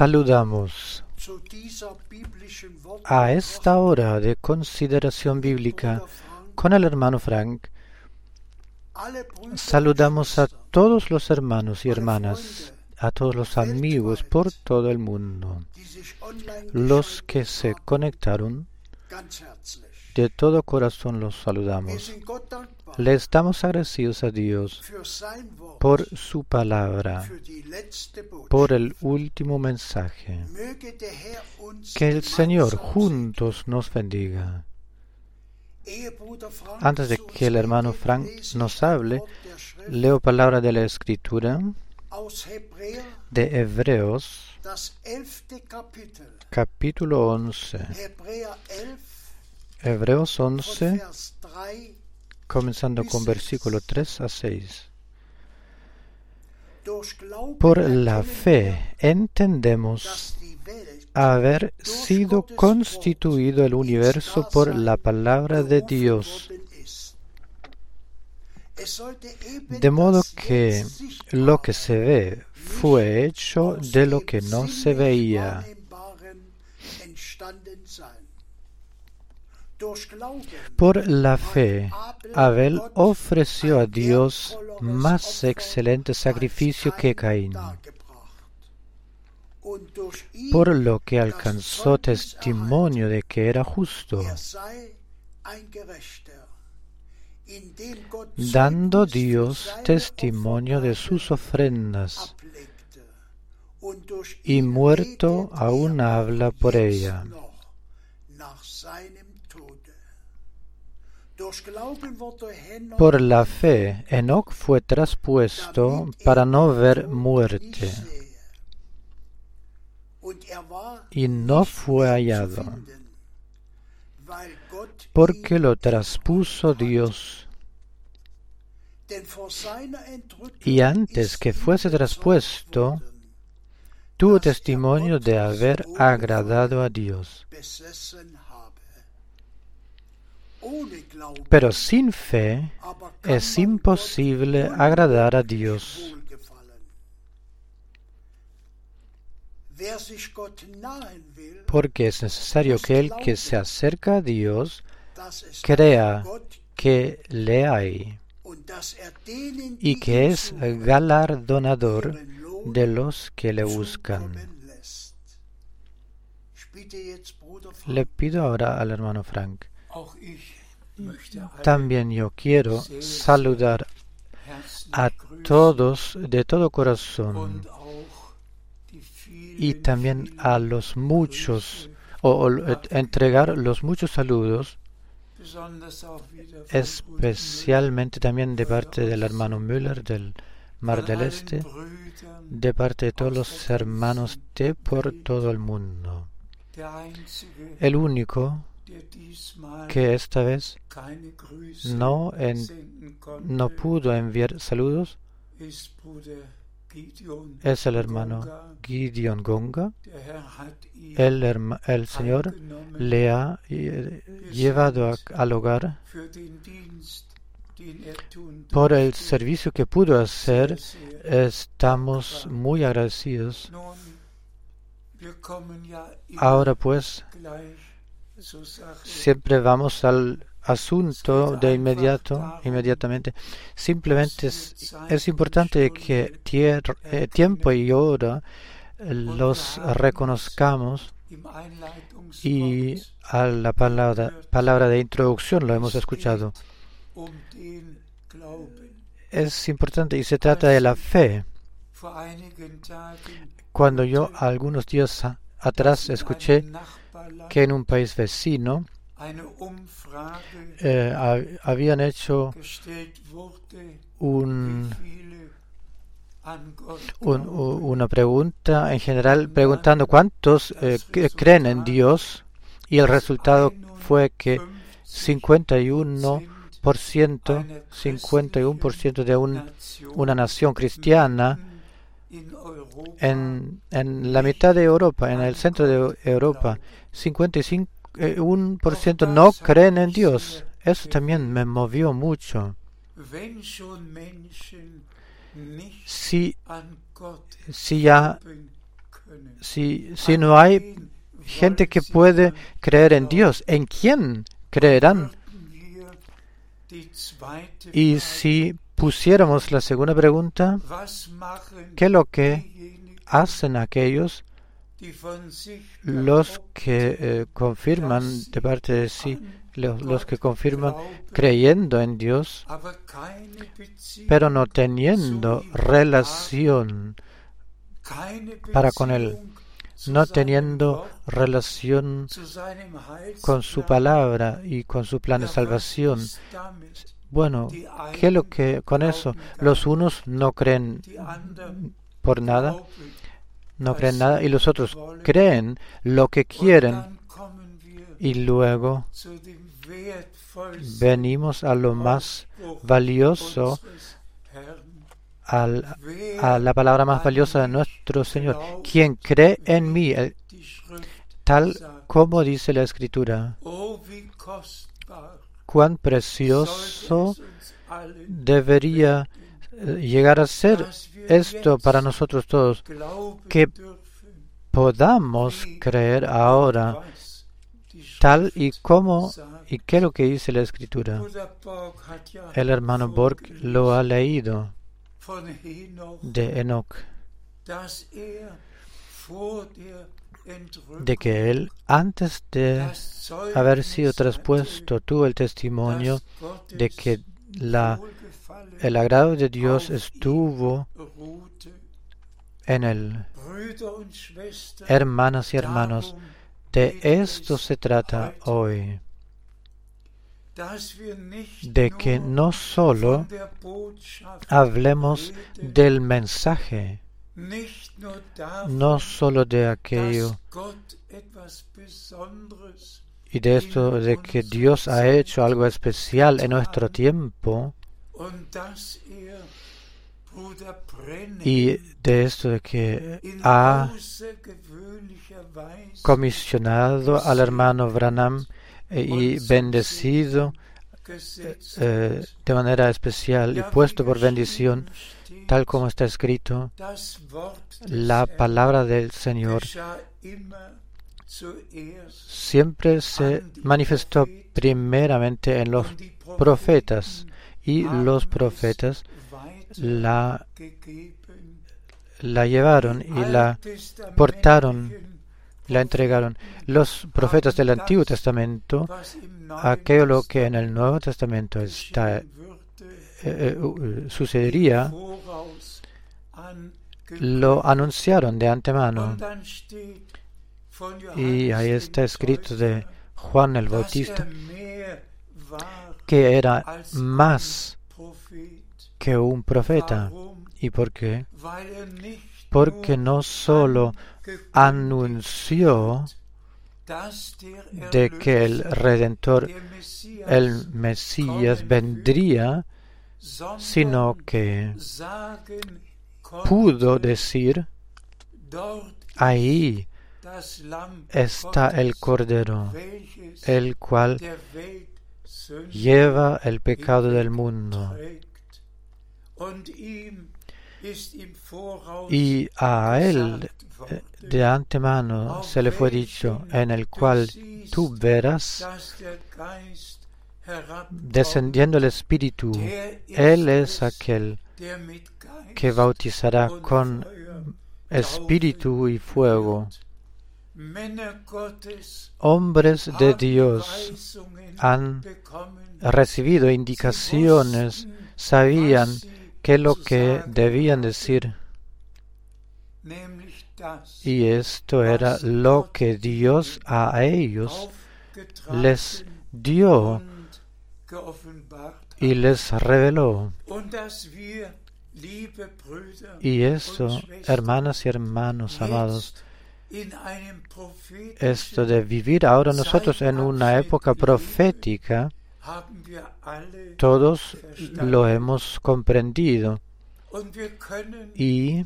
saludamos a esta hora de consideración bíblica con el hermano Frank. Saludamos a todos los hermanos y hermanas, a todos los amigos por todo el mundo, los que se conectaron. De todo corazón los saludamos. Le estamos agradecidos a Dios por su palabra, por el último mensaje. Que el Señor juntos nos bendiga. Antes de que el hermano Frank nos hable, leo palabra de la Escritura de Hebreos, capítulo 11. Hebreos 11, comenzando con versículo 3 a 6. Por la fe entendemos haber sido constituido el universo por la palabra de Dios, de modo que lo que se ve fue hecho de lo que no se veía. Por la fe, Abel ofreció a Dios más excelente sacrificio que Caín, por lo que alcanzó testimonio de que era justo, dando Dios testimonio de sus ofrendas, y muerto aún habla por ella. Por la fe, Enoch fue traspuesto para no ver muerte y no fue hallado, porque lo traspuso Dios. Y antes que fuese traspuesto, tuvo testimonio de haber agradado a Dios. Pero sin fe es imposible agradar a Dios. Porque es necesario que el que se acerca a Dios crea que le hay y que es galardonador de los que le buscan. Le pido ahora al hermano Frank. También yo quiero saludar a todos de todo corazón y también a los muchos, o, entregar los muchos saludos, especialmente también de parte del hermano Müller del Mar del Este, de parte de todos los hermanos de por todo el mundo. El único que esta vez no, no pudo enviar saludos es el hermano Gideon Gonga. El, Señor le ha eh, llevado al hogar por el servicio que pudo hacer. Estamos muy agradecidos. Ahora pues, siempre vamos al asunto de inmediato, inmediatamente. Simplemente es, importante que eh, tiempo y hora los reconozcamos y a la palabra, palabra de introducción lo hemos escuchado. Es importante y se trata de la fe. Cuando yo algunos días atrás escuché que en un país vecino eh, habían hecho un, una pregunta en general preguntando cuántos eh, creen en Dios y el resultado fue que 51% 51% de un, una nación cristiana en, en la mitad de Europa, en el centro de Europa, 55 eh, no creen en Dios. Eso también me movió mucho. Si, si ya si, si no hay gente que puede creer en Dios, ¿en quién creerán? Y si pusiéramos la segunda pregunta, ¿qué es lo que hacen aquellos los que eh, confirman de parte de sí, los, los, que confirman creyendo en Dios, pero no teniendo relación para con Él, no teniendo relación con su palabra y con su plan de salvación. Bueno, ¿qué es lo que con eso? Los unos no creen por nada, no creen nada, y los otros creen lo que quieren, y luego venimos a lo más valioso a la palabra más valiosa de nuestro Señor. Quien cree en mí, tal como dice la Escritura, cuán precioso debería eh, llegar a ser esto para nosotros todos, que podamos creer ahora tal y como y qué es lo que dice la escritura. El hermano Borg lo ha leído de Enoch, de que él, antes de haber sido traspuesto, tuvo el testimonio de que la, el agrado de Dios estuvo en él. Hermanas y hermanos, de esto se trata hoy de que no solo hablemos del mensaje, no solo de aquello y de esto de que Dios ha hecho algo especial en nuestro tiempo y de esto de que ha comisionado al hermano Branham y bendecido eh, de manera especial y puesto por bendición, tal como está escrito, la palabra del Señor siempre se manifestó primeramente en los profetas y los profetas la, la llevaron y la portaron la entregaron. Los profetas del Antiguo Testamento, aquello que en el Nuevo Testamento está, eh, eh, uh, sucedería, lo anunciaron de antemano. Y ahí está escrito de Juan el Bautista que era más que un profeta. ¿Y por qué? Porque no solo anunció de que el Redentor, el Mesías, vendría, sino que pudo decir, ahí está el Cordero, el cual lleva el pecado del mundo. Y a él de antemano se le fue dicho, en el cual tú verás descendiendo el Espíritu. Él es aquel que bautizará con Espíritu y fuego. Hombres de Dios han recibido indicaciones, sabían qué es lo que debían decir. Y esto era lo que Dios a ellos les dio y les reveló. Y eso, hermanas y hermanos amados, esto de vivir ahora nosotros en una época profética, todos lo hemos comprendido. Y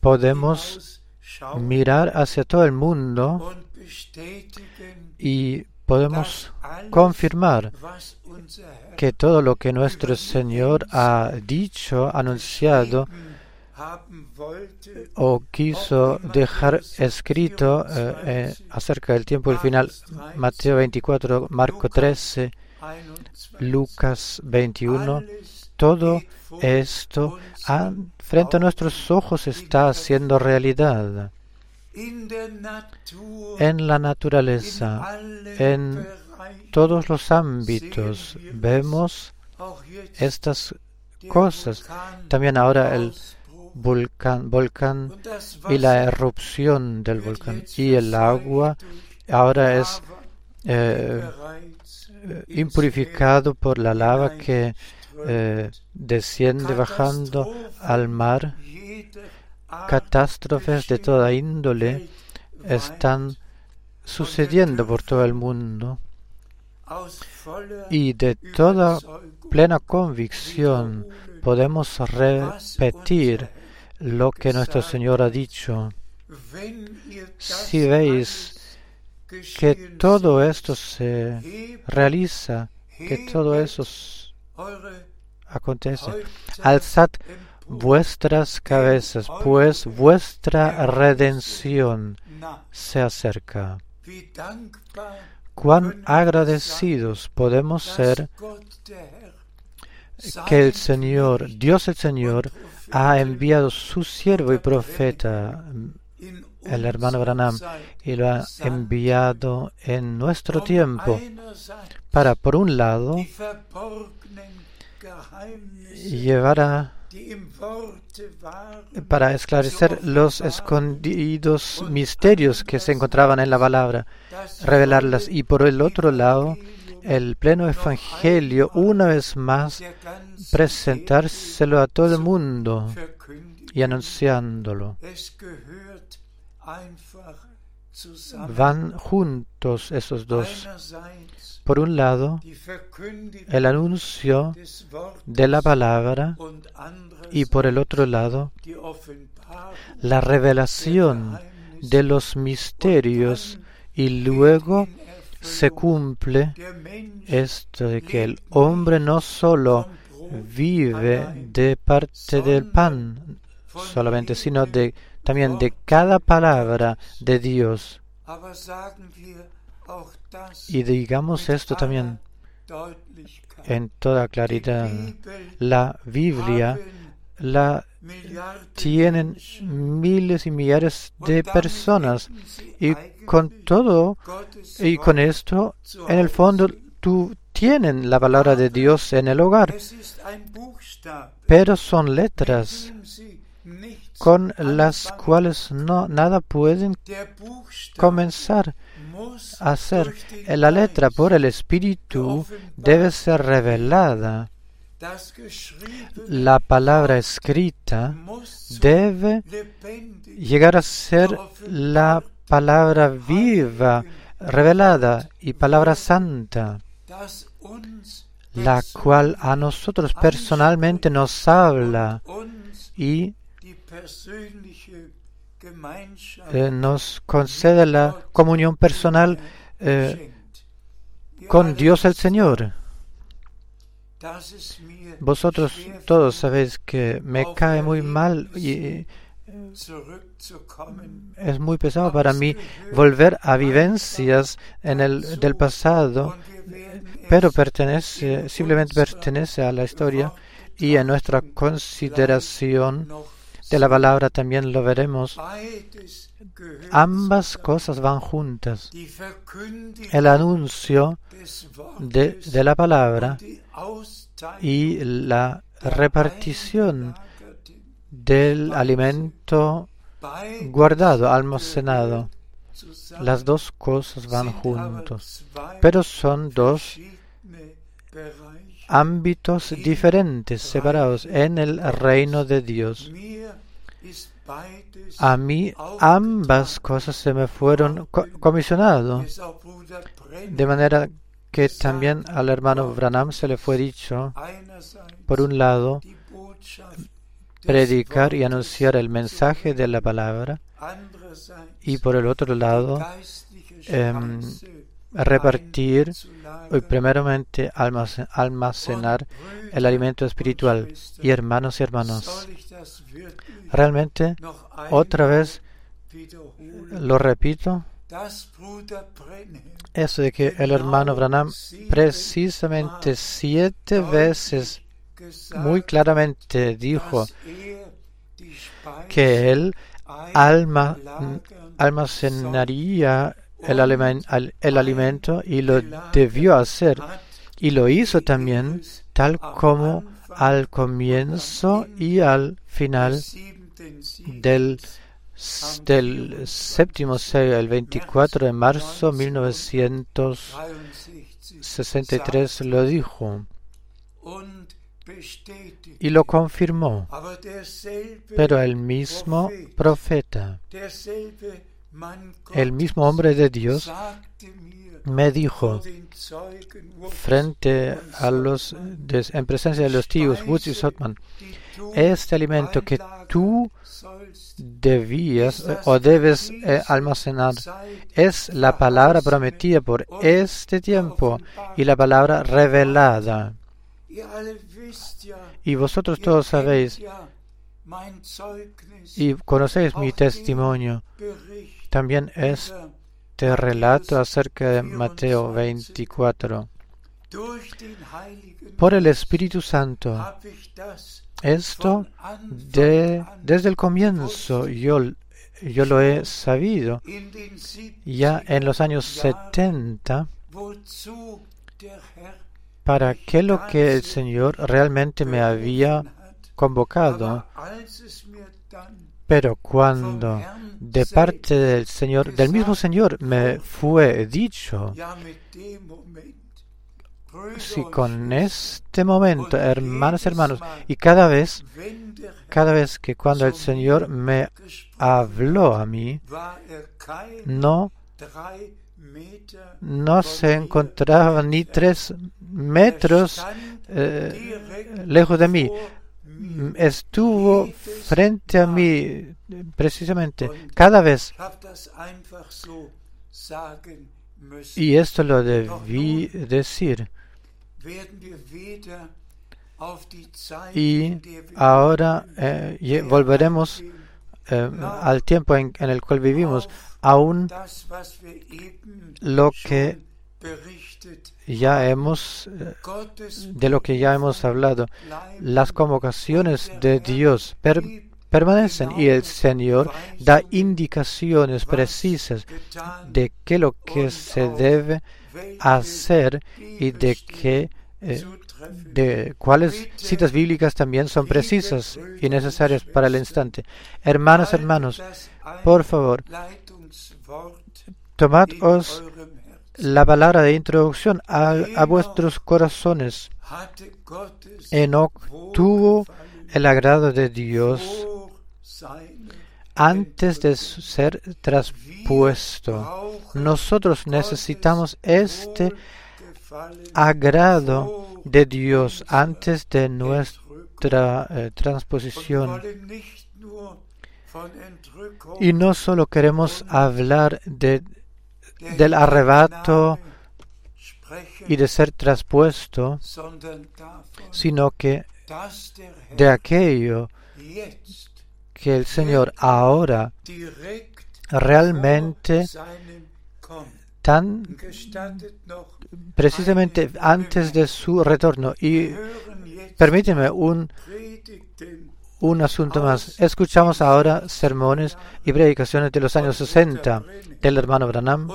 podemos mirar hacia todo el mundo y podemos confirmar que todo lo que nuestro Señor ha dicho, anunciado, o quiso dejar escrito eh, eh, acerca del tiempo del final Mateo 24, Marco 13, Lucas 21, todo esto frente a nuestros ojos está haciendo realidad en la naturaleza, en todos los ámbitos vemos estas cosas. También ahora el volcán, volcán y la erupción del volcán y el agua ahora es eh, impurificado por la lava que eh, desciende bajando al mar. Catástrofes de toda índole están sucediendo por todo el mundo y de toda plena convicción podemos repetir lo que nuestro Señor ha dicho. Si veis que todo esto se realiza, que todo eso acontece, alzad vuestras cabezas, pues vuestra redención se acerca. Cuán agradecidos podemos ser que el Señor, Dios el Señor, ha enviado su siervo y profeta, el hermano Branham, y lo ha enviado en nuestro tiempo para, por un lado, llevar a para esclarecer los escondidos misterios que se encontraban en la palabra, revelarlas y por el otro lado el pleno evangelio una vez más presentárselo a todo el mundo y anunciándolo. Van juntos esos dos. Por un lado, el anuncio de la palabra y por el otro lado, la revelación de los misterios y luego se cumple esto de que el hombre no solo vive de parte del pan solamente, sino también de cada palabra de Dios. Y digamos esto también en toda claridad. La Biblia la tienen miles y millares de personas. y con todo y con esto en el fondo tú tienen la palabra de Dios en el hogar. pero son letras con las cuales no nada pueden comenzar hacer la letra por el espíritu debe ser revelada. La palabra escrita debe llegar a ser la palabra viva, revelada y palabra santa, la cual a nosotros personalmente nos habla y eh, nos concede la comunión personal eh, con Dios el Señor. Vosotros todos sabéis que me cae muy mal y eh, es muy pesado para mí volver a vivencias en el del pasado, pero pertenece simplemente pertenece a la historia y en nuestra consideración de la palabra también lo veremos. Ambas cosas van juntas. El anuncio de, de la palabra y la repartición del alimento guardado, almacenado. Las dos cosas van juntos, pero son dos ámbitos diferentes, separados en el reino de Dios. A mí ambas cosas se me fueron comisionadas, de manera que también al hermano Branham se le fue dicho, por un lado, predicar y anunciar el mensaje de la palabra, y por el otro lado, em, repartir y primeramente almacenar el alimento espiritual. Y hermanos y hermanos, realmente otra vez lo repito, eso de que el hermano Branham precisamente siete veces muy claramente dijo que él alma, almacenaría el, alimento y lo debió hacer y lo hizo también tal como al comienzo y al final del, del séptimo el 24 de marzo de 1963, lo dijo y lo confirmó. Pero el mismo profeta, el mismo hombre de Dios, me dijo frente a los en presencia de los tíos Woods y Sotman este alimento que tú debías o debes eh, almacenar es la palabra prometida por este tiempo y la palabra revelada. Y vosotros todos sabéis y conocéis mi testimonio también este relato acerca de Mateo 24. Por el Espíritu Santo, esto de, desde el comienzo yo, yo lo he sabido. Ya en los años 70, para qué lo que el Señor realmente me había convocado. Pero cuando de parte del Señor, del mismo Señor, me fue dicho, si con este momento, hermanos, hermanos, y cada vez, cada vez que cuando el Señor me habló a mí, no, no se encontraba ni tres metros eh, lejos de mí. estuvo frente a mí precisamente cada vez. Y esto lo debí decir. Y ahora eh, volveremos eh, al tiempo en, en, el cual vivimos, aún lo que ya hemos, eh, de lo que ya hemos hablado, las convocaciones de Dios permanecen y el Señor da indicaciones precisas de qué lo que se debe hacer y de qué eh, de cuáles citas bíblicas también son precisas y necesarias para el instante. Hermanos, hermanos, por favor, tomad la palabra de introducción a, vuestros corazones. Enoch tuvo el agrado de Dios antes de ser traspuesto. Nosotros necesitamos este agrado de Dios antes de nuestra eh, transposición. Y no solo queremos hablar de del arrebato y de ser traspuesto, sino que de aquello que el Señor ahora realmente tan precisamente antes de su retorno. Y permíteme un, un asunto más. Escuchamos ahora sermones y predicaciones de los años 60 del hermano Branham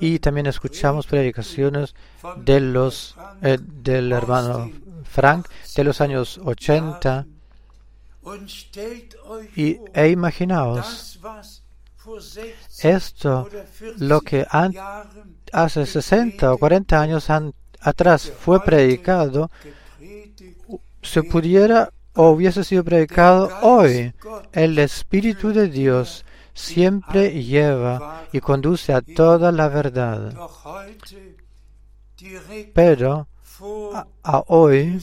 y también escuchamos predicaciones de los eh, del hermano Frank de los años 80 y e imaginaos esto lo que hace 60 o 40 años atrás fue predicado se pudiera o hubiese sido predicado hoy, el Espíritu de Dios siempre lleva y conduce a toda la verdad. Pero a, hoy,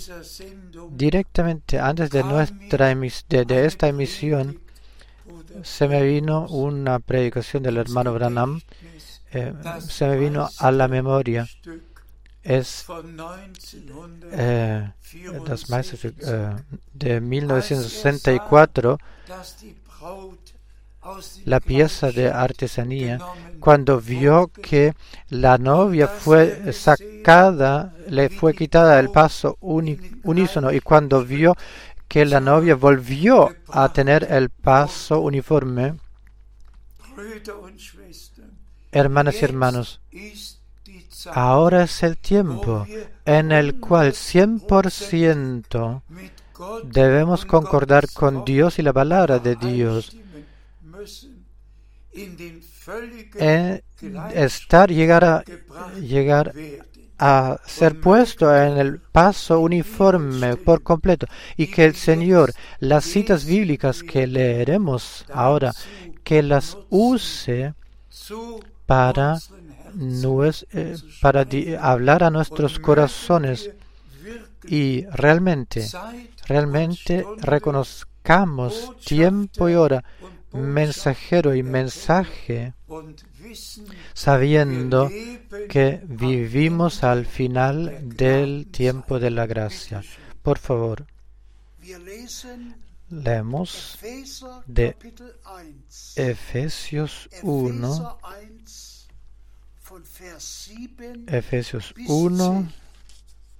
directamente antes de, nuestra de, esta emisión, se me vino una predicación del hermano Branham eh, se me vino a la memoria. Es eh, das eh, de 1964, la pieza de artesanía, cuando vio que la novia fue sacada, le fue quitada el paso unísono y cuando vio que la novia volvió a tener el paso uniforme, hermanas y hermanos, ahora es el tiempo en el cual 100% debemos concordar con Dios y la palabra de Dios. En estar, llegar a, llegar a ser puesto en el paso uniforme por completo. Y que el Señor, las citas bíblicas que leeremos ahora, que las use para, eh, para hablar a nuestros corazones y realmente, realmente reconozcamos tiempo y hora, mensajero y mensaje, sabiendo que vivimos al final del tiempo de la gracia. Por favor, leemos de Efesios 1, Efesios 1,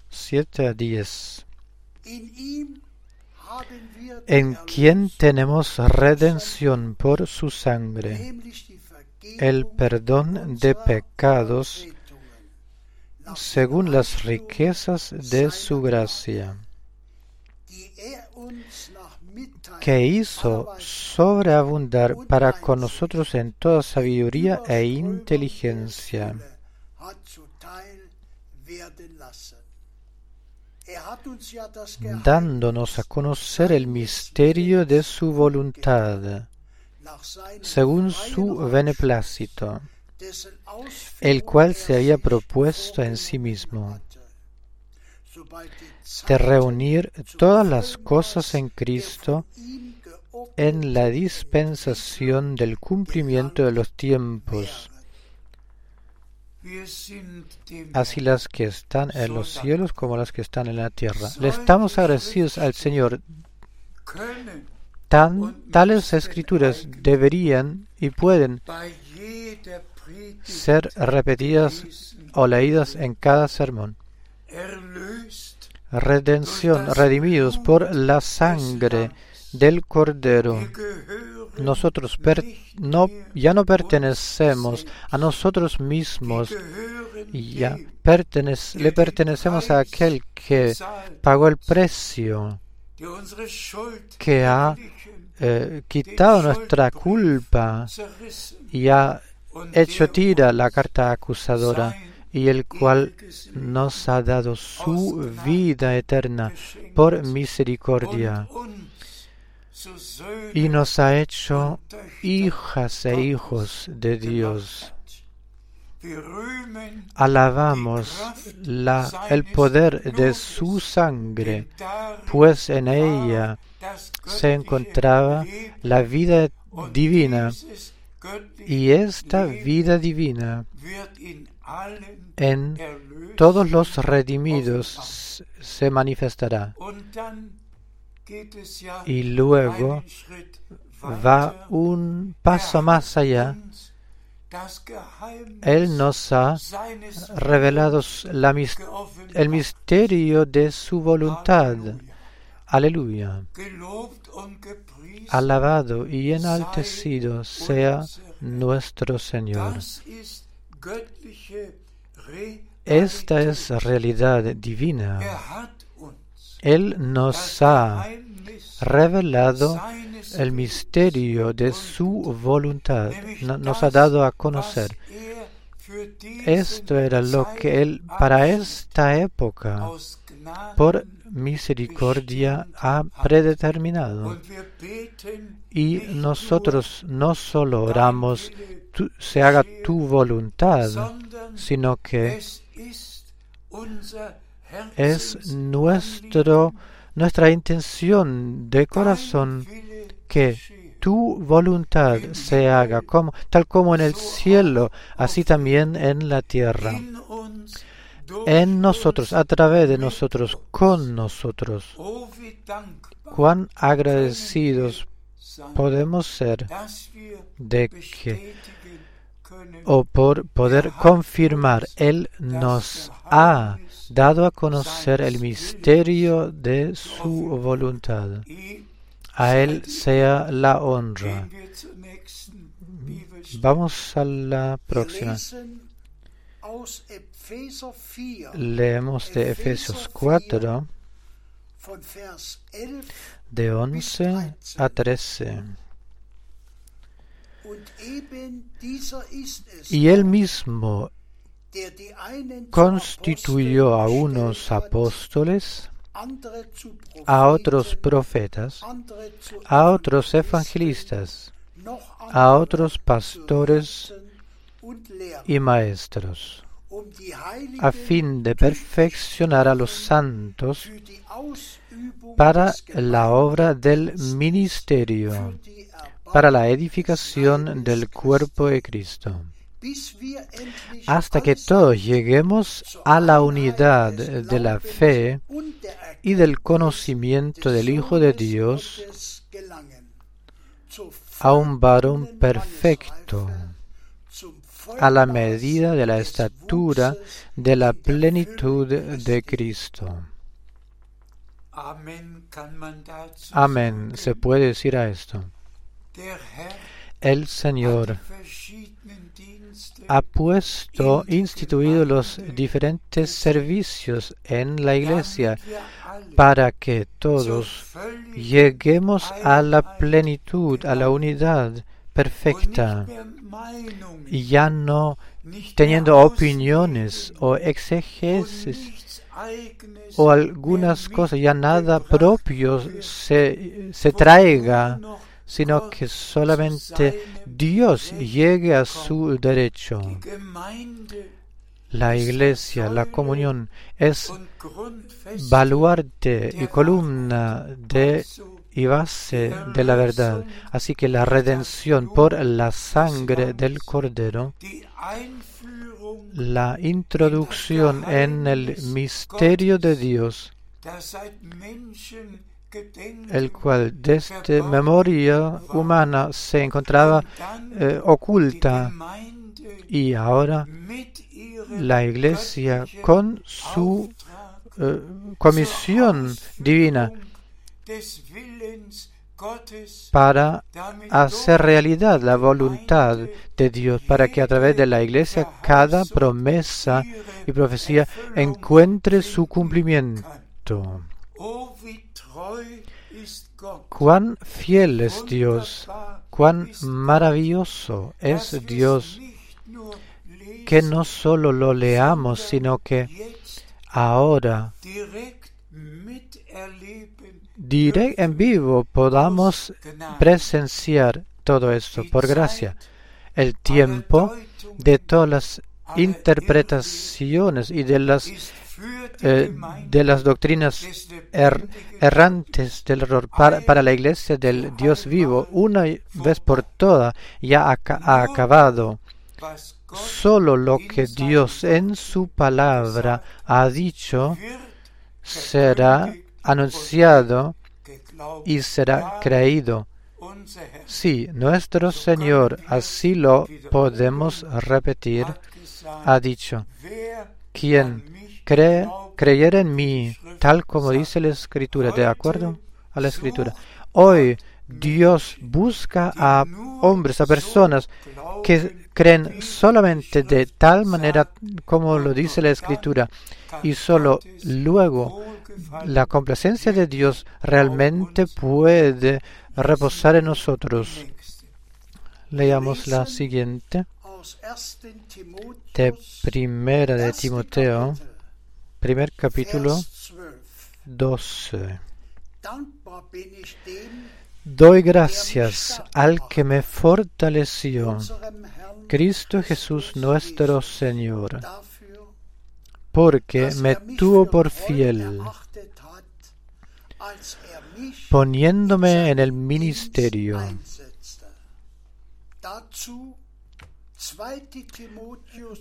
7 a 10. En quien tenemos redención por su sangre, el perdón de pecados según las riquezas de su gracia que hizo sobreabundar para con nosotros en toda sabiduría e inteligencia. Dándonos a conocer el misterio de su voluntad, según su beneplácito, el cual se había propuesto en sí mismo de reunir todas las cosas en Cristo en la dispensación del cumplimiento de los tiempos, así las que están en los cielos como las que están en la tierra. Le estamos agradecidos al Señor. Tan, tales escrituras deberían y pueden ser repetidas o leídas en cada sermón redención, redimidos por la sangre del Cordero. Nosotros no, ya no pertenecemos a nosotros mismos, ya le pertenecemos a aquel que pagó el precio, que ha eh, quitado nuestra culpa y ha hecho tira la carta acusadora y el cual nos ha dado su vida eterna por misericordia y nos ha hecho hijas e hijos de Dios. Alabamos la, el poder de su sangre, pues en ella se encontraba la vida divina y esta vida divina en todos los redimidos se manifestará. Y luego va un paso más allá. Él nos ha revelado el misterio de su voluntad. Aleluya. Alabado y enaltecido sea nuestro Señor. Esta es realidad divina. Él nos ha revelado el misterio de su voluntad, nos ha dado a conocer. Esto era lo que Él para esta época, por misericordia, ha predeterminado. Y nosotros no solo oramos se haga tu voluntad, sino que es nuestro, nuestra intención de corazón que tu voluntad se haga como, tal como en el cielo, así también en la tierra. En nosotros, a través de nosotros, con nosotros. Cuán agradecidos podemos ser de que o por poder confirmar, Él nos ha dado a conocer el misterio de su voluntad. A Él sea la honra. Vamos a la próxima. Leemos de Efesios 4, de 11 a 13. Y él mismo constituyó a unos apóstoles, a otros profetas, a otros evangelistas, a otros pastores y maestros, a fin de perfeccionar a los santos para la obra del ministerio, para la edificación del cuerpo de Cristo hasta que todos lleguemos a la unidad de la fe y del conocimiento del Hijo de Dios, a un varón perfecto, a la medida de la estatura de la plenitud de Cristo. Amén. Se puede decir a esto. El Señor ha puesto, instituido los diferentes servicios en la iglesia para que todos lleguemos a la plenitud, a la unidad perfecta. Y ya no teniendo opiniones o exegesis o algunas cosas, ya nada propio se, se traiga sino que solamente Dios llegue a su derecho. La iglesia, la comunión, es baluarte y columna de y base de la verdad. Así que la redención por la sangre del Cordero, la introducción en el misterio de Dios, el cual desde memoria humana se encontraba eh, oculta y ahora la iglesia con su eh, comisión divina para hacer realidad la voluntad de Dios, para que a través de la iglesia cada promesa y profecía encuentre su cumplimiento. Cuán fiel es Dios, cuán maravilloso es Dios, que no solo lo leamos, sino que ahora direct en vivo podamos presenciar todo esto. Por gracia. El tiempo de todas las interpretaciones y de las eh, de las doctrinas er, errantes del error para, la iglesia del Dios vivo, una vez por todas, ya ha, acabado. Solo lo que Dios en su palabra ha dicho será anunciado y será creído. Sí, nuestro Señor, así lo podemos repetir, ha dicho, quien cree, creyera en mí, tal como dice la Escritura, ¿de acuerdo a la Escritura? Hoy Dios busca a hombres, a personas que creen solamente de tal manera como lo dice la Escritura y solo luego la complacencia de Dios realmente puede reposar en nosotros. Leamos la siguiente de Primera de Timoteo primer capítulo 12. Doy gracias al que me fortaleció, Cristo Jesús nuestro Señor, porque me tuvo por fiel, poniéndome en el ministerio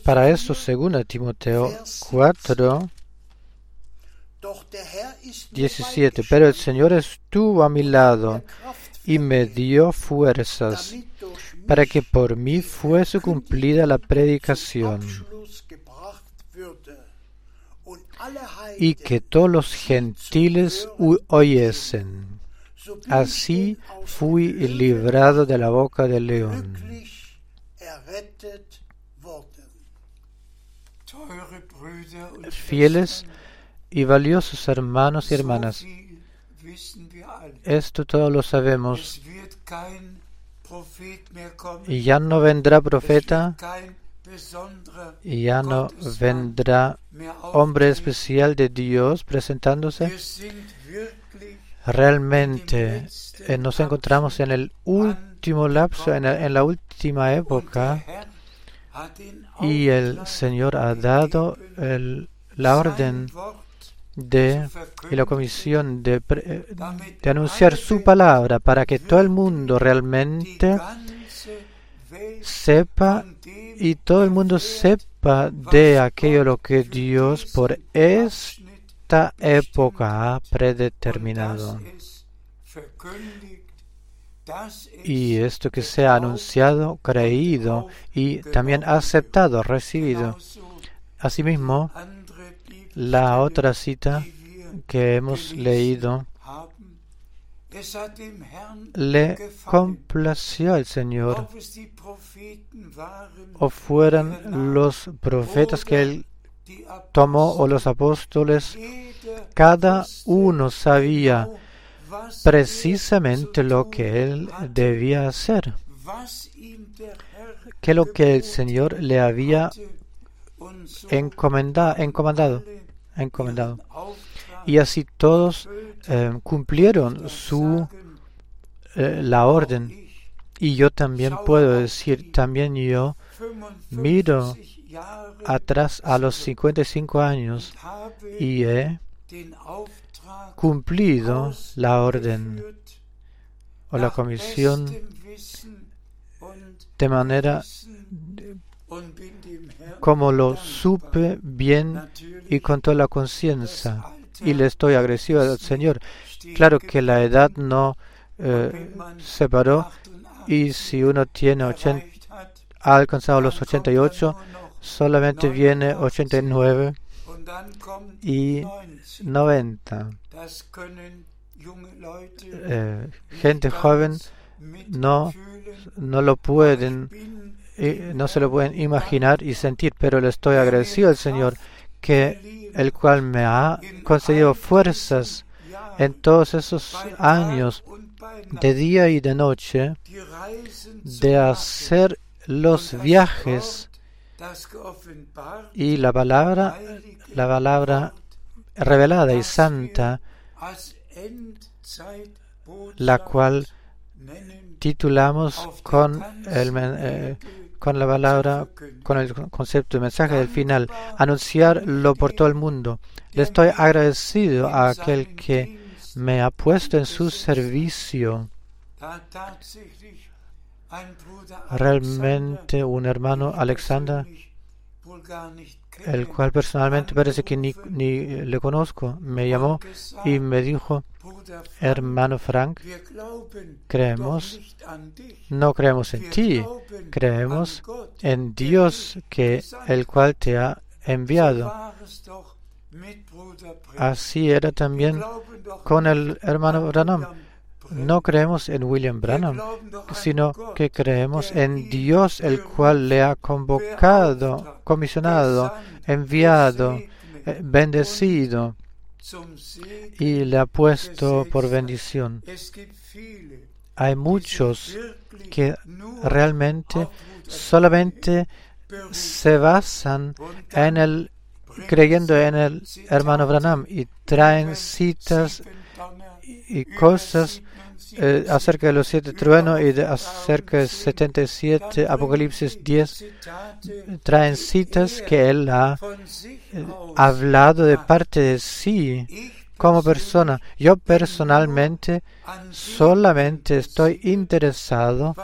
Para eso, 2 Timoteo 4, 17. Pero el Señor estuvo a mi lado y me dio fuerzas para que por mí fuese cumplida la predicación y que todos los gentiles oyesen. Así fui librado de la boca del león. Fieles y valiosos hermanos y hermanas, esto todos lo sabemos. Y ya no vendrá profeta, y ya no vendrá hombre especial de Dios presentándose. Realmente eh, nos encontramos en el último lapso, en, la última época, y el Señor ha dado la orden de y la comisión de, de, anunciar su palabra para que todo el mundo realmente sepa y todo el mundo sepa de aquello lo que Dios por esta época ha predeterminado. Y esto que se ha anunciado, creído y también aceptado, recibido. Asimismo, la otra cita que hemos leído le complació al Señor. O fueran los profetas que él tomó o los apóstoles, cada uno sabía precisamente lo que él debía hacer, que lo que el Señor le había encomendado encomendado. Y así todos eh, cumplieron su eh, la orden. Y yo también puedo decir, también yo miro atrás a los 55 años y he cumplido la orden o la comisión de manera como lo supe bien y con toda la conciencia. Y le estoy agresivo al Señor. Claro que la edad no eh, separó y si uno tiene 80, ha alcanzado los 88, solamente viene 89 y 90. Eh, gente joven no, no lo pueden no se lo pueden imaginar y sentir, pero le estoy agradecido al Señor que el cual me ha concedido fuerzas en todos esos años de día y de noche de hacer los viajes y la palabra la palabra revelada y santa la cual titulamos con el, eh, con la palabra, con el concepto de mensaje del final, anunciarlo por todo el mundo. Le estoy agradecido a aquel que me ha puesto en su servicio. Realmente un hermano Alexander, el cual personalmente parece que ni, ni le conozco, me llamó y me dijo, Hermano Frank, creemos, no creemos en ti, creemos en Dios que el cual te ha enviado. Así era también con el hermano Branham. No creemos en William Branham, sino que creemos en Dios el cual le ha convocado, comisionado, enviado, eh, bendecido y le ha puesto por bendición. Hay muchos que realmente solamente se basan en el creyendo en el hermano Branham y traen citas y cosas eh, acerca de los siete truenos y de acerca de 77 Apocalipsis 10 traen citas que él ha eh, hablado de parte de sí como persona. Yo personalmente solamente estoy interesado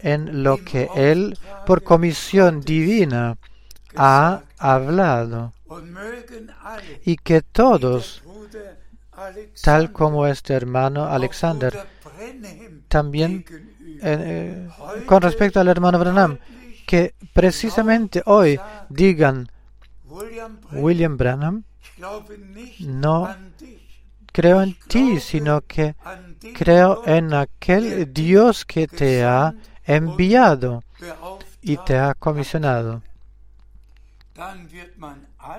en lo que Él, por comisión divina, ha hablado. Y que todos, tal como este hermano Alexander, también eh, con respecto al hermano Branham, que precisamente hoy digan, William Branham, no creo en ti, sino que creo en aquel Dios que te ha enviado y te ha comisionado.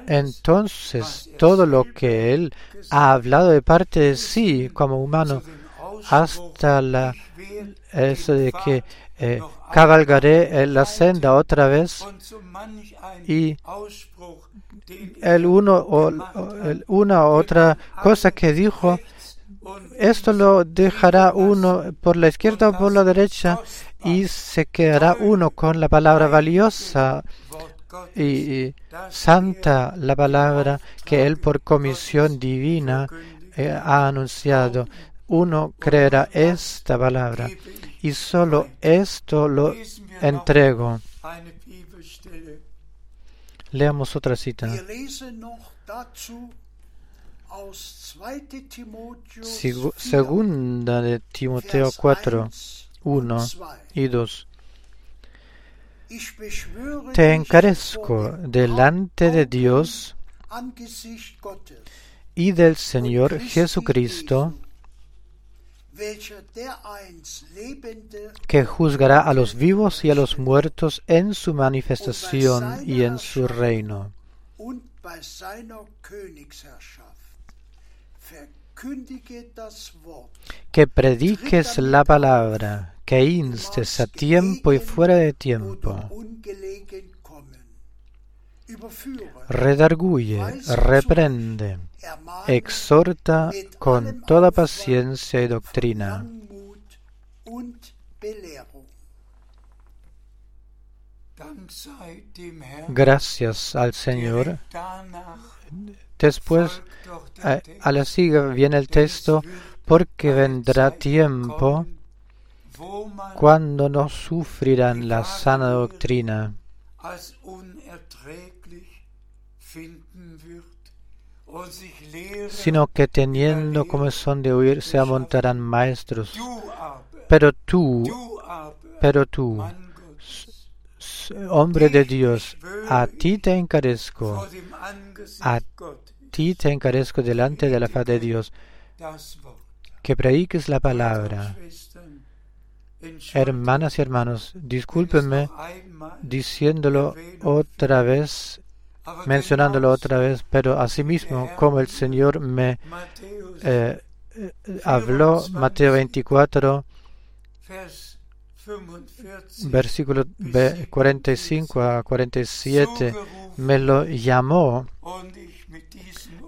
Entonces, todo lo que Él ha hablado de parte de sí como humano, hasta la, eso de que eh, cabalgaré en la senda otra vez y el uno o el, una u otra cosa que dijo, esto lo dejará uno por la izquierda o por la derecha y se quedará uno con la palabra valiosa y, santa, la palabra que él por comisión divina eh, ha anunciado. Uno creerá esta palabra y solo esto lo entrego. Leamos otra cita. segunda de Timoteo 4, 1 y 2. Te encarezco delante de Dios y del Señor Jesucristo, que juzgará a los vivos y a los muertos en su manifestación y en su reino. Que prediques la palabra, instes a tiempo y fuera de tiempo. Redarguye, reprende, exhorta con toda paciencia y doctrina. Gracias al Señor. Después, a, a la siga viene el texto, porque vendrá tiempo cuando no sufrirán la sana doctrina. Sino que teniendo comezón de huir se amontarán maestros. Pero tú, pero tú, hombre de Dios, a ti te encarezco, a ti te encarezco delante de la faz de Dios, que prediques la palabra. Hermanas y hermanos, discúlpenme diciéndolo otra vez mencionándolo otra vez, pero asimismo como el Señor me eh, eh, habló, Mateo 24, versículo 45 a 47, me lo llamó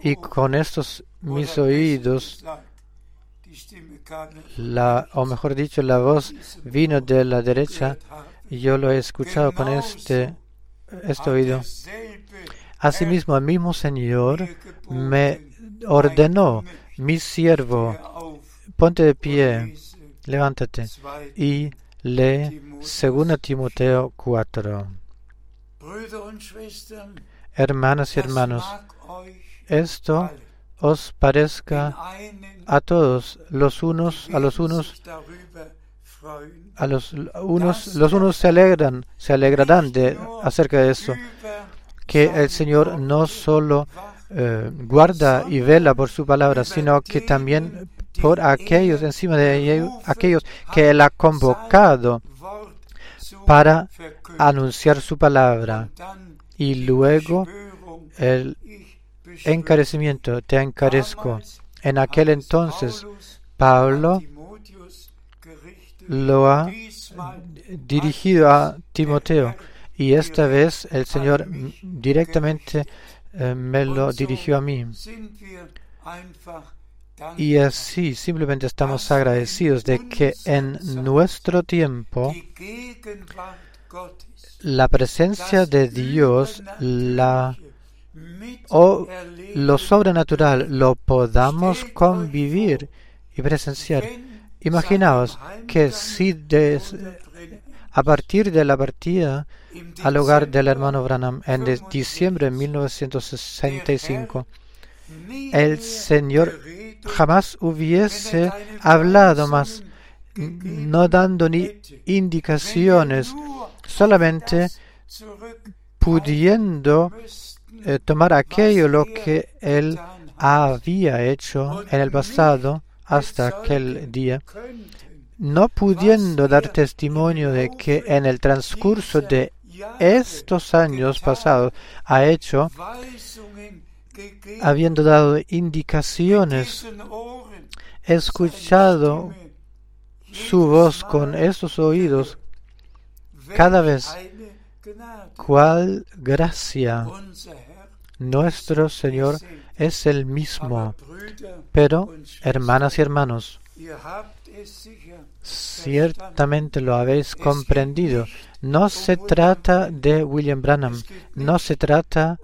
y con estos mis oídos, la, o mejor dicho, la voz vino de la derecha y yo lo he escuchado con este, este oído. Asimismo, el mismo Señor me ordenó, mi siervo, ponte de pie, levántate y lee 2 Timoteo 4. Hermanas y hermanos, esto os parezca a todos los unos a los unos a los unos los unos se alegran se alegrarán de acerca de eso que el Señor no solo eh, guarda y vela por su palabra, sino que también por aquellos, encima de aquellos que Él ha convocado para anunciar su palabra. Y luego el encarecimiento, te encarezco. En aquel entonces, Pablo lo ha dirigido a Timoteo y esta vez el Señor directamente eh, me lo dirigió a mí. Y así simplemente estamos agradecidos de que en nuestro tiempo la presencia de Dios, la o lo sobrenatural lo podamos convivir y presenciar. Imaginaos que si A partir de la partida al hogar del hermano Branham en diciembre de 1965, el Señor jamás hubiese hablado más, no dando ni indicaciones, solamente pudiendo eh, tomar aquello lo que él había hecho en el pasado hasta aquel día, no pudiendo dar testimonio de que en el transcurso de estos años pasados ha hecho, habiendo dado indicaciones, escuchado su voz con esos oídos, cada vez cual gracia nuestro Señor es el mismo. Pero, hermanas y hermanos, ciertamente lo habéis comprendido. No se trata de William Branham, no se trata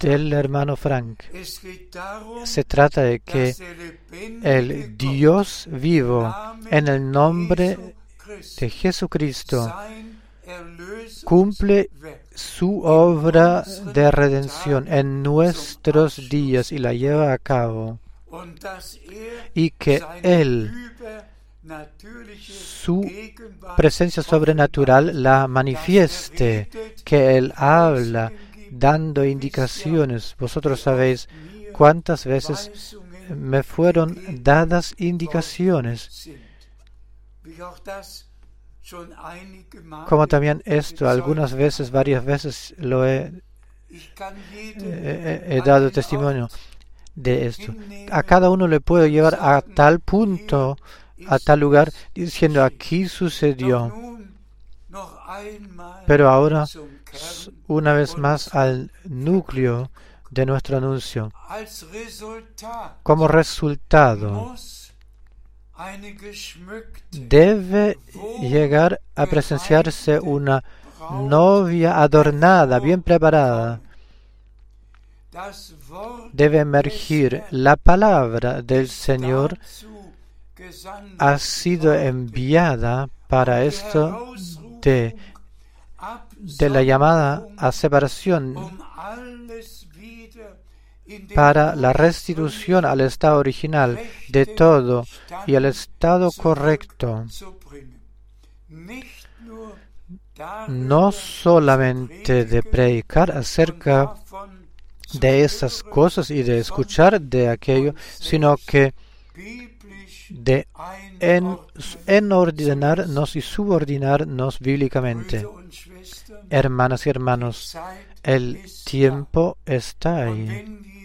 del hermano Frank. Se trata de que el Dios vivo, en el nombre de Jesucristo, cumple su obra de redención en nuestros días y la lleva a cabo. Y que Él, su presencia sobrenatural, la manifieste, que Él habla, dando indicaciones. Vosotros sabéis cuántas veces me fueron dadas indicaciones como también esto, algunas veces, varias veces lo he, he, dado testimonio de esto. A cada uno le puedo llevar a tal punto, a tal lugar, diciendo aquí sucedió. Pero ahora, una vez más, al núcleo de nuestro anuncio. Como resultado, debe llegar a presenciarse una novia adornada, bien preparada. Debe emergir la palabra del Señor ha sido enviada para esto de, de la llamada a separación para la restitución al estado original de todo y al estado correcto. No solamente de predicar acerca de esas cosas y de escuchar de aquello, sino que de en, en ordenarnos y subordinarnos bíblicamente. Hermanas y hermanos, el tiempo está ahí.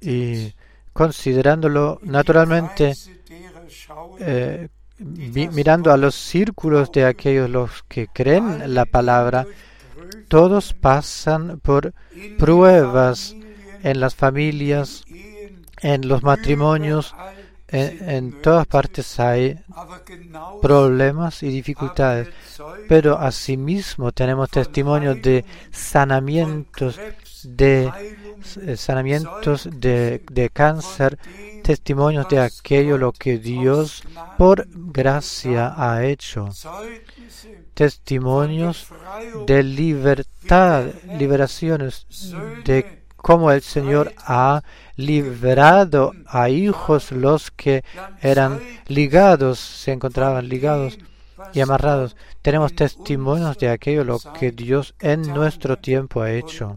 Y considerándolo naturalmente, eh, mirando a los círculos de aquellos los que creen la palabra, todos pasan por pruebas en las familias, en los matrimonios, en, todas partes hay problemas y dificultades, pero asimismo tenemos testimonios de sanamientos, de sanamientos de, de cáncer, testimonios de aquello lo que Dios por gracia ha hecho, testimonios de libertad, liberaciones, de cómo el Señor ha liberado a hijos los que eran ligados, se encontraban ligados y amarrados. Tenemos testimonios de aquello lo que Dios en nuestro tiempo ha hecho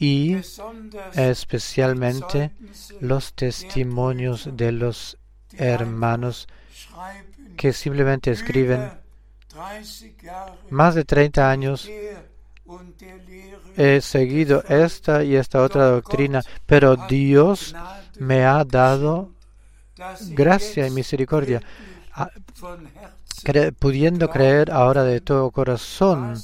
y especialmente los testimonios de los hermanos que simplemente escriben más de 30 años. He seguido esta y esta otra doctrina, pero Dios me ha dado gracia y misericordia, pudiendo creer ahora de todo corazón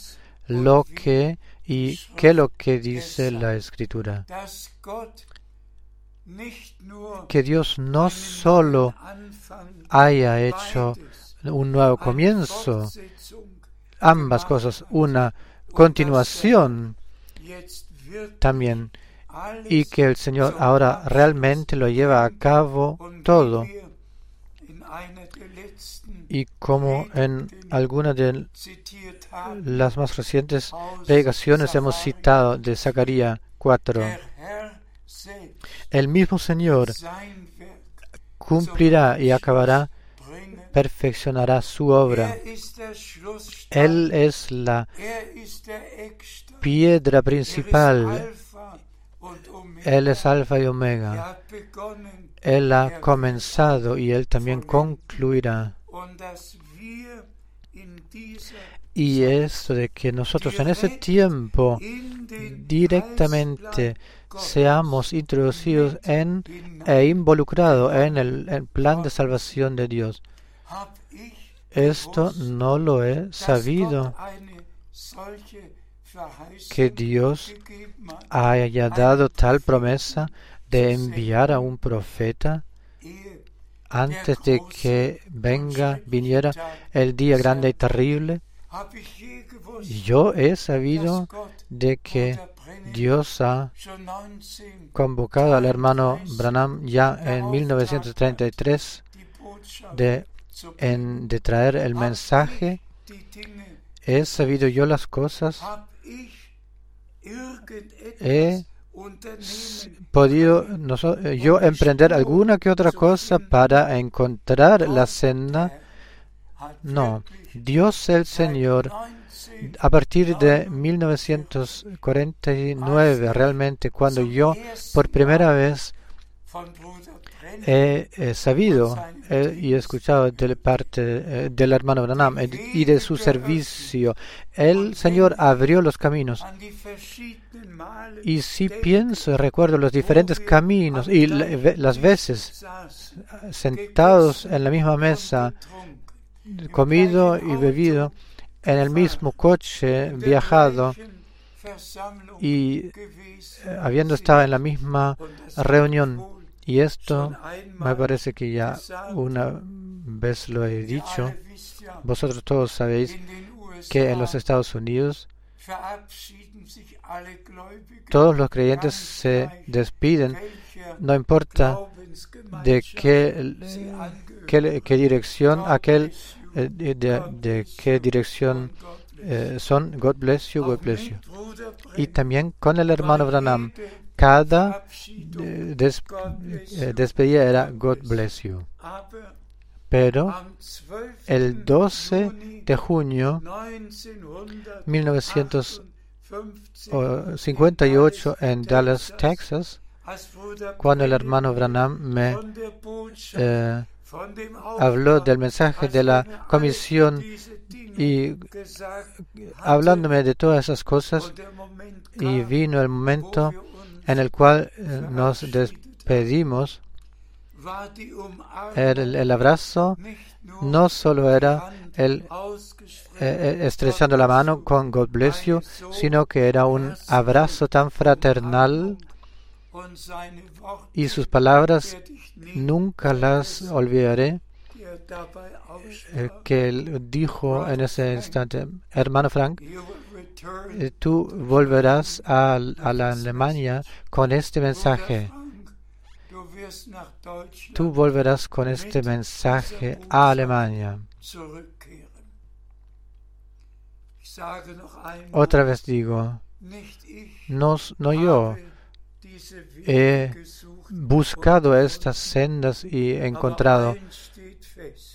lo que ¿Y qué es lo que dice la escritura? Que Dios no solo haya hecho un nuevo comienzo, ambas cosas, una continuación también, y que el Señor ahora realmente lo lleva a cabo todo. y como en algunas de las más recientes predicaciones hemos citado de Zacarías 4, el mismo Señor cumplirá y acabará, perfeccionará su obra. Él es la piedra principal. Él es alfa y omega. Él ha comenzado y Él también concluirá. Y esto de que nosotros en ese tiempo directamente seamos introducidos en e involucrados en el, plan de salvación de Dios. Esto no lo he sabido que Dios haya dado tal promesa de enviar a un profeta antes de que venga, viniera el día grande y terrible. Yo he sabido de que Dios ha convocado al hermano Branham ya en 1933 de, en, de traer el mensaje. He sabido yo las cosas. He podido yo emprender alguna que otra cosa para encontrar la senda. No, Dios el Señor a partir de 1949, realmente, cuando yo por primera vez he, sabido eh, y he escuchado de parte eh, del hermano Branham y de su servicio, el Señor abrió los caminos. Y si pienso recuerdo los diferentes caminos y las veces sentados en la misma mesa, comido y bebido, en el mismo coche viajado y eh, habiendo estado en la misma reunión. Y esto me parece que ya una vez lo he dicho. Vosotros todos sabéis que en los Estados Unidos todos los creyentes se despiden, no importa de qué, qué, qué dirección aquel eh, de, qué dirección eh, son. God bless you, God bless you. Y también con el hermano Branham, cada eh, despedida era God bless you. Pero el 12 de junio 1958 en Dallas, Texas, cuando el hermano Branham me habló del mensaje de la comisión y hablándome de todas esas cosas y vino el momento en el cual eh, nos despedimos. El, abrazo no solo era el eh, eh, estrechando la mano con God bless you, sino que era un abrazo tan fraternal y sus palabras nunca las olvidaré que él dijo en ese instante, hermano Frank, eh, tú volverás a, la Alemania con este mensaje. Tú volverás con este mensaje a Alemania. Otra vez digo, no, no yo he buscado estas sendas y encontrado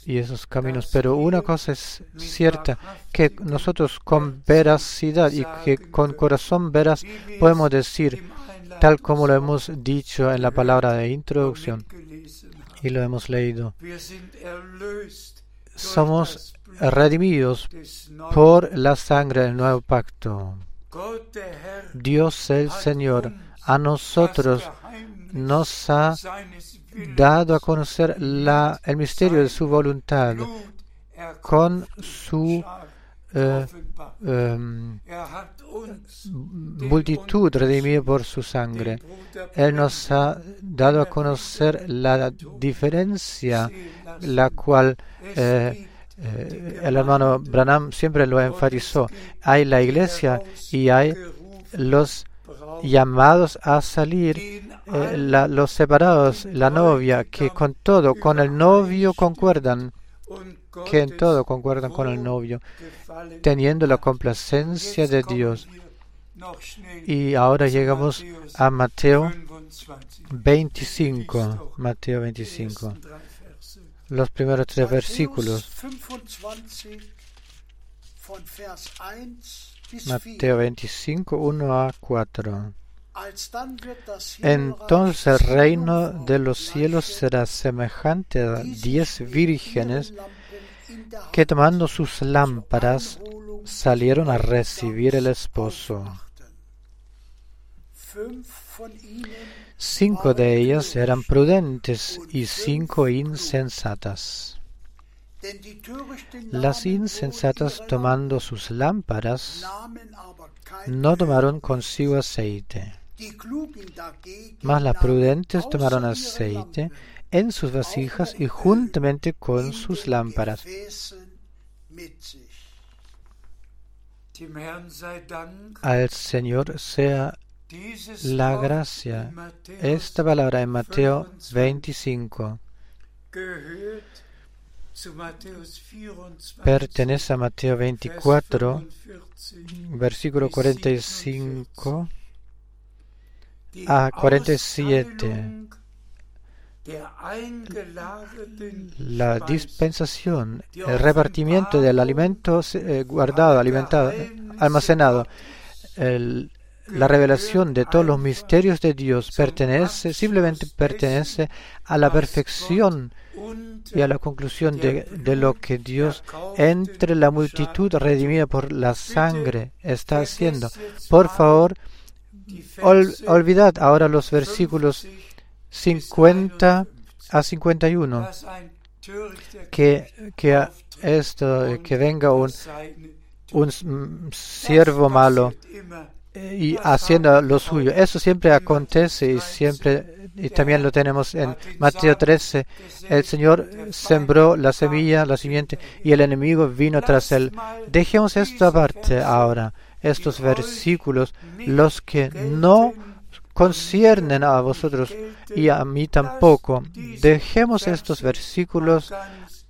y esos caminos. Pero una cosa es cierta, que nosotros con veracidad y que con corazón veraz podemos decir, tal como lo hemos dicho en la palabra de introducción y lo hemos leído, somos redimidos por la sangre del nuevo pacto. Dios el Señor a nosotros nos ha dado a conocer la, el misterio de su voluntad con su eh, em, multitud redimida por su sangre. Él nos ha dado a conocer la diferencia, la cual eh, eh, el hermano Branham siempre lo enfatizó. Hay la iglesia y hay los llamados a salir, eh, los separados, la novia, que con todo, con el novio concuerdan que en todo concuerdan con el novio, teniendo la complacencia de Dios. Y ahora llegamos a Mateo 25. Mateo 25. Los primeros tres versículos. Mateo 25, 1 a 4. Entonces el reino de los cielos será semejante a diez vírgenes que tomando sus lámparas salieron a recibir el esposo. Cinco de ellas eran prudentes y cinco insensatas. Las insensatas tomando sus lámparas no tomaron consigo aceite, mas las prudentes tomaron aceite en sus vasijas y juntamente con sus lámparas. Al Señor sea la gracia. Esta palabra en Mateo 25 pertenece a Mateo 24, versículo 45 a 47. La dispensación, el repartimiento del alimento eh, guardado, alimentado, almacenado, la revelación de todos los misterios de Dios pertenece, simplemente pertenece a la perfección y a la conclusión de, lo que Dios entre la multitud redimida por la sangre está haciendo. Por favor, olvidad ahora los versículos 50 a 51. Que, que esto, que venga un, un siervo malo y haciendo lo suyo. Eso siempre acontece y siempre y también lo tenemos en Mateo 13. El Señor sembró la semilla, la simiente, y el enemigo vino tras él. Dejemos esto aparte ahora, estos versículos, los que no conciernen a vosotros y a mí tampoco. Dejemos estos versículos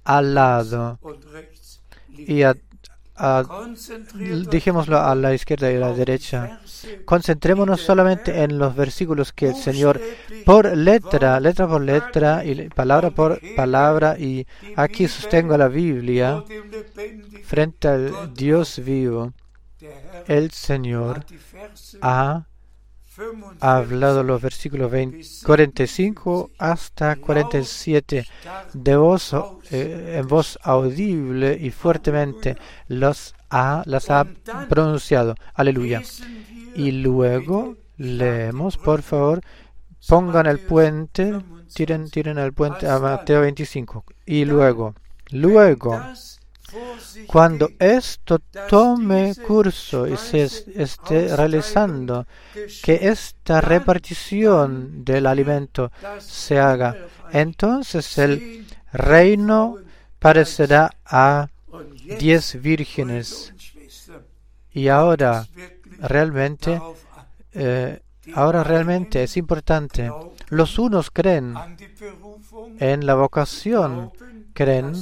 al lado y a dejémoslo a la izquierda y a la derecha. Concentrémonos solamente en los versículos que el Señor, por letra, letra por letra y palabra por palabra, y aquí sostengo la Biblia frente al Dios vivo, el Señor ha hablado los versículos 45 hasta 47 de voz, eh, en voz audible y fuertemente los ha, las ha pronunciado. Aleluya. Y luego leemos, por favor, pongan el puente, tiren, tiren el puente a Mateo 25. Y luego, luego, cuando esto tome curso y se esté realizando, que esta repartición del alimento se haga, entonces el reino parecerá a diez vírgenes. Y ahora realmente, eh, ahora realmente es importante. Los unos creen en la vocación, creen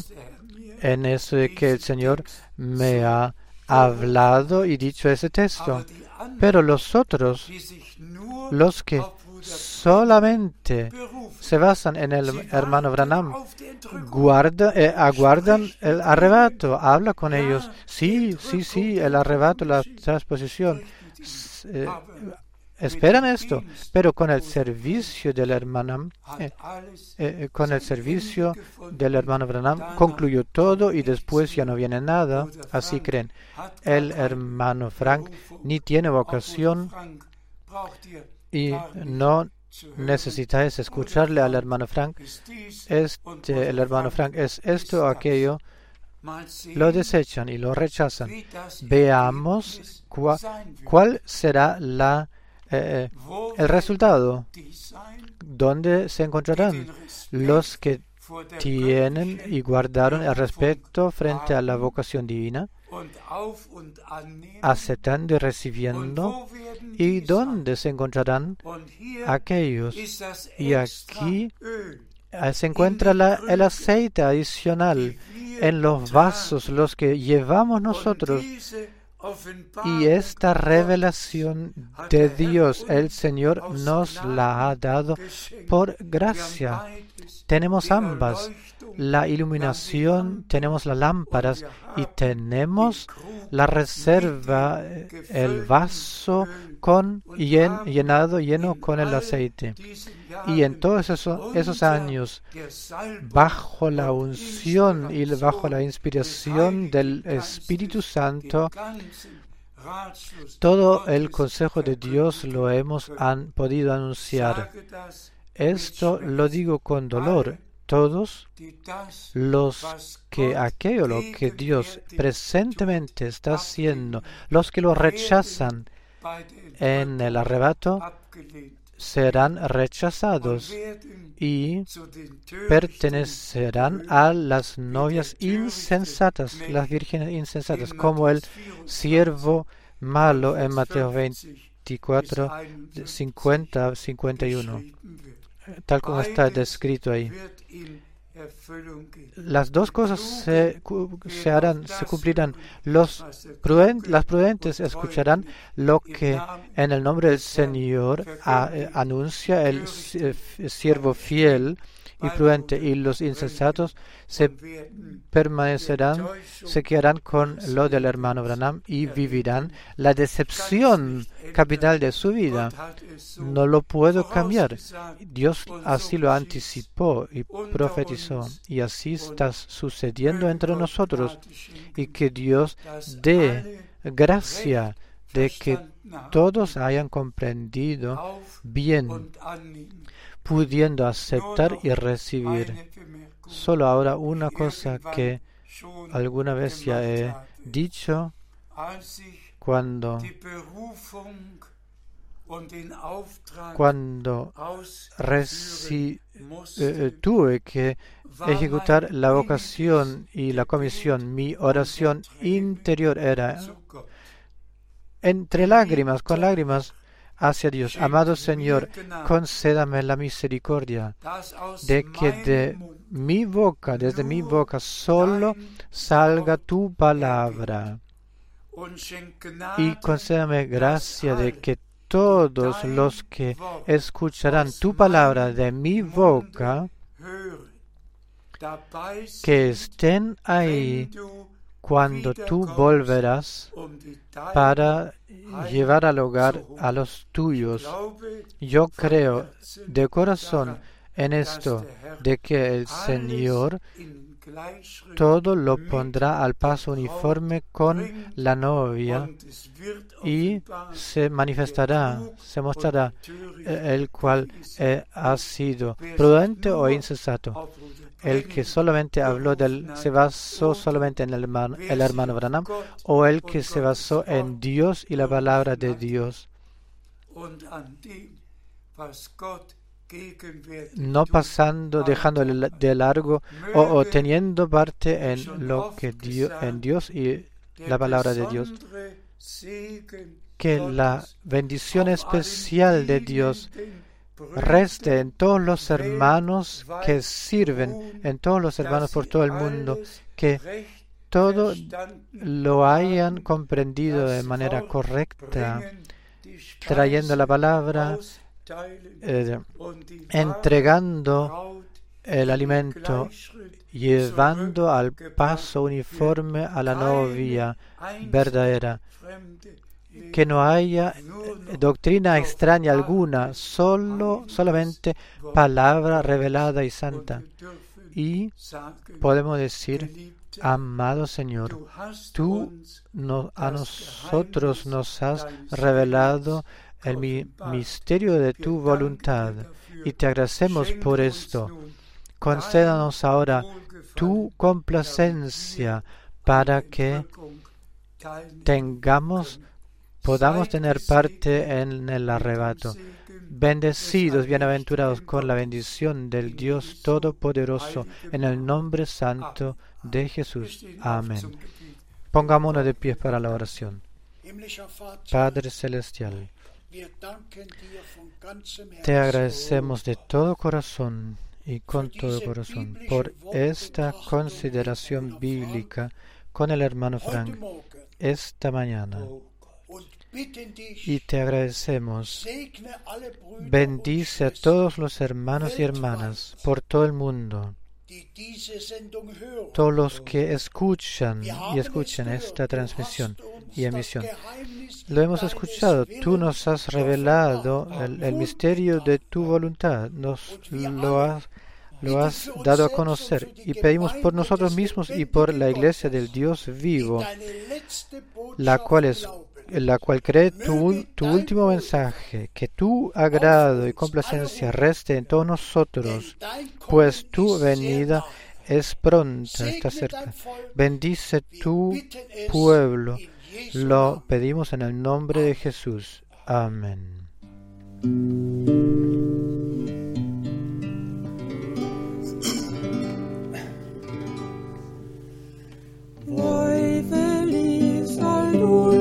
en eso que el Señor me ha hablado y dicho ese texto. Pero los otros, los que solamente se basan en el hermano Branham, guarda, eh, aguardan el arrebato, habla con ellos. Sí, sí, sí, el arrebato, la transposición. Eh, esperan esto, pero con el servicio del hermano, eh, eh, con el servicio del hermano Branham concluyó todo y después ya no viene nada, así creen. El hermano Frank ni tiene vocación y no necesitáis escucharle al hermano Frank. Este, el hermano Frank es esto o aquello lo desechan y lo rechazan. Veamos cuál será la eh, eh, el resultado, ¿dónde se encontrarán los que tienen y guardaron el respeto frente a la vocación divina, aceptando y recibiendo, y dónde se encontrarán aquellos. Y aquí eh, se encuentra el aceite adicional en los vasos, los que llevamos nosotros. Y esta revelación de Dios, el Señor, nos la ha dado por gracia. Tenemos ambas, la iluminación, tenemos las lámparas y tenemos la reserva, eh, el vaso con llen- llenado, lleno con el aceite. Y en todos esos, esos años, bajo la unción y bajo la inspiración del Espíritu Santo, todo el consejo de Dios lo hemos podido anunciar. Esto lo digo con dolor. Todos los que aquello lo que Dios presentemente está haciendo, los que lo rechazan en el arrebato, serán rechazados y pertenecerán a las novias insensatas, las vírgenes insensatas, como el siervo malo en Mateo 24, 50, 51, tal como está descrito ahí. Las dos cosas se, se harán, se cumplirán. Los las prudentes escucharán lo que en el nombre del Señor a- eh, anuncia el eh, siervo fiel y prudente, y los insensatos se permanecerán, se quedarán con lo del hermano Branham y vivirán la decepción capital de su vida. No lo puedo cambiar. Dios así lo anticipó y profetizó. Y así está sucediendo entre nosotros. Y que Dios dé gracia de que todos hayan comprendido bien, pudiendo aceptar y recibir. Solo ahora una cosa que alguna vez ya he dicho cuando, cuando reci- eh, eh, tuve que ejecutar la vocación y la comisión, mi oración interior era entre lágrimas, con lágrimas hacia Dios. Amado Señor, concédame la misericordia de que de mi boca, desde mi boca, solo salga tu palabra. Y concédame gracia de que todos los que escucharán tu palabra de mi boca, que estén ahí cuando tú volverás para llevar al hogar a los tuyos. Yo creo de corazón en esto, de que el Señor todo lo pondrá al paso uniforme con la novia y se manifestará, se mostrará eh, el cual eh, ha sido prudente o insensato. El que solamente habló del, se basó solamente en el hermano, el Branham o el que se basó en Dios y la palabra de Dios. no pasando, dejando de largo o, o teniendo parte en lo que Dios, en Dios y la palabra de Dios. Que la bendición especial de Dios reste en todos los hermanos que sirven, en todos los hermanos por todo el mundo, que todo lo hayan comprendido de manera correcta, trayendo la palabra, eh, entregando el alimento, llevando al paso uniforme a la novia verdadera, que no haya eh, doctrina extraña alguna, solo solamente palabra revelada y santa. Y podemos decir, amado Señor, tú a nosotros nos has revelado el mi- misterio de tu voluntad y te agradecemos por esto. Concédanos ahora tu complacencia para que tengamos, podamos tener parte en el arrebato. Bendecidos, bienaventurados con la bendición del Dios Todopoderoso, en el nombre santo de Jesús. Amén. Pongámonos de pies para la oración. Padre Celestial, te agradecemos de todo corazón y con todo corazón por esta consideración bíblica con el hermano Frank esta mañana. Y te agradecemos. Bendice a todos los hermanos y hermanas por todo el mundo todos los que escuchan y escuchan esta transmisión y emisión. Lo hemos escuchado. Tú nos has revelado el, misterio de tu voluntad. Nos lo has, lo has dado a conocer. Y pedimos por nosotros mismos y por la iglesia del Dios vivo, la cual es la cual cree tu, tu, último mensaje, que tu agrado y complacencia reste en todos nosotros, pues tu venida es pronta, está cerca. Bendice tu pueblo. Lo pedimos en el nombre de Jesús. Amén. Salvador,